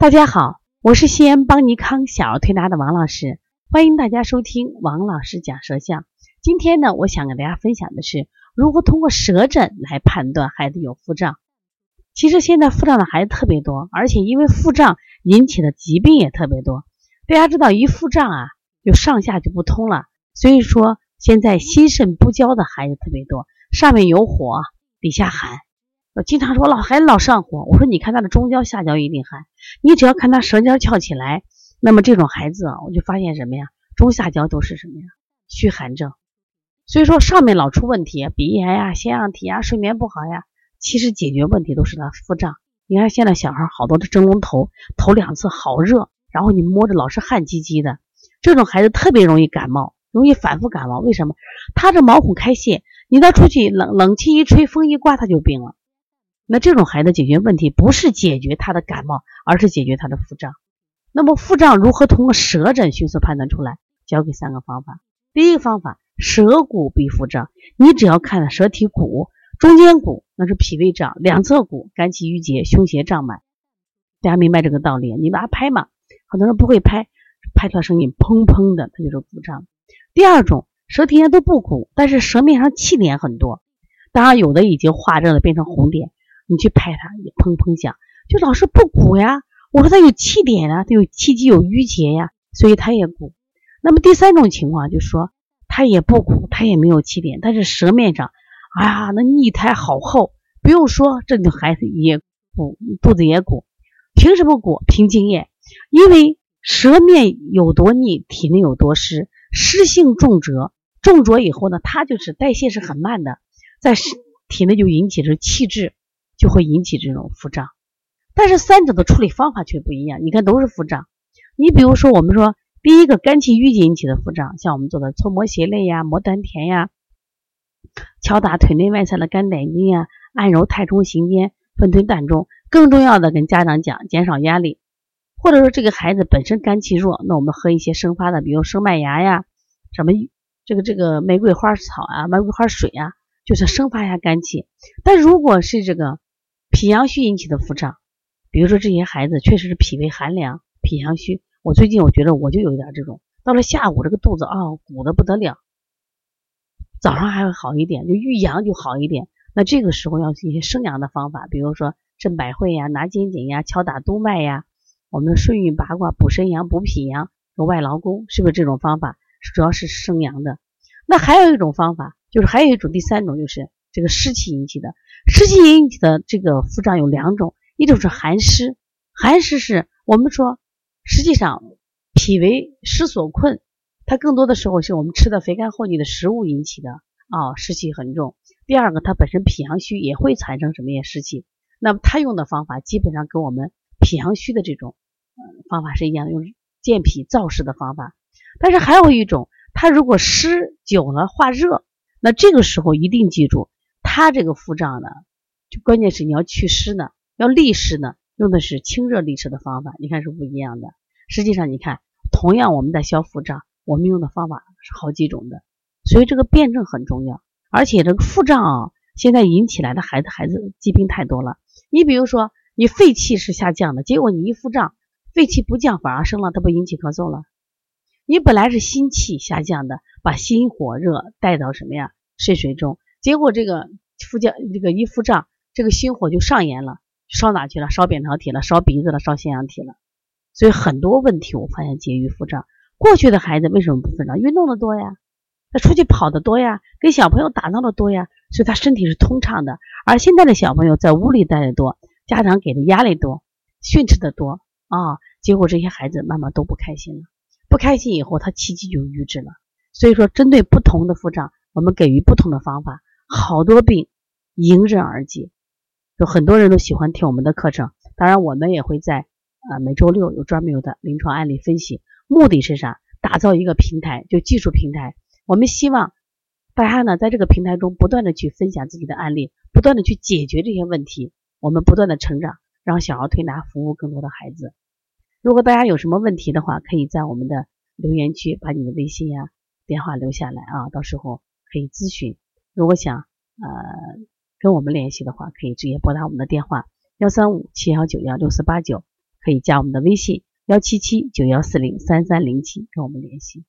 大家好，我是西安邦尼康小儿推拿的王老师，欢迎大家收听王老师讲舌象。今天呢，我想给大家分享的是如何通过舌诊来判断孩子有腹胀。其实现在腹胀的孩子特别多，而且因为腹胀引起的疾病也特别多。大家知道，一腹胀啊，就上下就不通了，所以说现在心肾不交的孩子特别多，上面有火，底下寒。我经常说老孩子老上火，我说你看他的中焦下焦一定寒，你只要看他舌尖翘起来，那么这种孩子啊，我就发现什么呀？中下焦都是什么呀？虚寒症。所以说上面老出问题，鼻炎呀、腺样体呀、睡眠不好呀，其实解决问题都是他腹胀。你看现在小孩好多的蒸笼头，头两次好热，然后你摸着老是汗唧唧的，这种孩子特别容易感冒，容易反复感冒。为什么？他这毛孔开泄，你再出去冷冷气一吹，风一刮，他就病了。那这种孩子解决问题不是解决他的感冒，而是解决他的腹胀。那么腹胀如何通过舌诊迅速判断出来？教给三个方法。第一个方法，舌骨必腹胀。你只要看舌体骨，中间骨那是脾胃胀，两侧骨肝气郁结，胸胁胀满。大家明白这个道理？你把它拍嘛，很多人不会拍，拍出来声音砰砰的，它就是腹胀。第二种，舌体上都不鼓，但是舌面上气点很多，当然有的已经化热了，变成红点。你去拍它也砰砰响，就老是不鼓呀。我说他有气点啊，他有气机有郁结呀，所以他也鼓。那么第三种情况就是说他也不鼓，他也没有气点，但是舌面上，哎呀，那腻苔好厚。不用说，这个孩子也鼓，肚子也鼓。凭什么鼓？凭经验，因为舌面有多腻，体内有多湿，湿性重浊，重浊以后呢，它就是代谢是很慢的，在体内就引起这气滞。就会引起这种腹胀，但是三者的处理方法却不一样。你看，都是腹胀。你比如说，我们说第一个肝气郁结引起的腹胀，像我们做的搓摩胁肋呀、摩丹田呀、敲打腿内外侧的肝胆经呀、按揉太冲、行间、分推膻中。更重要的，跟家长讲，减少压力。或者说这个孩子本身肝气弱，那我们喝一些生发的，比如生麦芽呀、什么这个这个玫瑰花草啊、玫瑰花水啊，就是生发一下肝气。但如果是这个，脾阳虚引起的腹胀，比如说这些孩子确实是脾胃寒凉、脾阳虚。我最近我觉得我就有一点这种，到了下午这个肚子啊鼓的不得了，早上还会好一点，就遇阳就好一点。那这个时候要一些生阳的方法，比如说镇百会呀、拿肩颈呀、敲打督脉呀，我们顺运八卦补肾阳、补脾阳和外劳宫，是不是这种方法主要是生阳的？那还有一种方法，就是还有一种第三种就是这个湿气引起的。湿气引起的这个腹胀有两种，一种是寒湿，寒湿是我们说实际上脾为湿所困，它更多的时候是我们吃的肥甘厚腻的食物引起的啊，湿气很重。第二个，它本身脾阳虚也会产生什么呀湿气，那么它用的方法基本上跟我们脾阳虚的这种呃方法是一样的，用健脾燥湿的方法。但是还有一种，它如果湿久了化热，那这个时候一定记住。他这个腹胀呢，就关键是你要祛湿呢，要利湿呢，用的是清热利湿的方法，你看是不一样的。实际上，你看，同样我们在消腹胀，我们用的方法是好几种的，所以这个辩证很重要。而且这个腹胀啊，现在引起来的孩子孩子疾病太多了。你比如说，你肺气是下降的，结果你一腹胀，肺气不降反而升了，它不引起咳嗽了？你本来是心气下降的，把心火热带到什么呀？肾水中。结果这个腹降，这个一腹胀，这个心火就上炎了，烧哪去了？烧扁桃体了，烧鼻子了，烧腺样体了。所以很多问题我发现结于腹胀。过去的孩子为什么不腹胀？运动的多呀，他出去跑的多呀，跟小朋友打闹的多呀，所以他身体是通畅的。而现在的小朋友在屋里待的多，家长给的压力多，训斥的多啊，结果这些孩子慢慢都不开心了。不开心以后，他气机就郁滞了。所以说，针对不同的腹胀，我们给予不同的方法。好多病迎刃而解，有很多人都喜欢听我们的课程。当然，我们也会在啊每周六有专门有的临床案例分析。目的是啥？打造一个平台，就技术平台。我们希望大家呢在这个平台中不断的去分享自己的案例，不断的去解决这些问题。我们不断的成长，让小儿推拿服务更多的孩子。如果大家有什么问题的话，可以在我们的留言区把你的微信呀、电话留下来啊，到时候可以咨询。如果想呃跟我们联系的话，可以直接拨打我们的电话幺三五七幺九幺六四八九，可以加我们的微信幺七七九幺四零三三零七跟我们联系。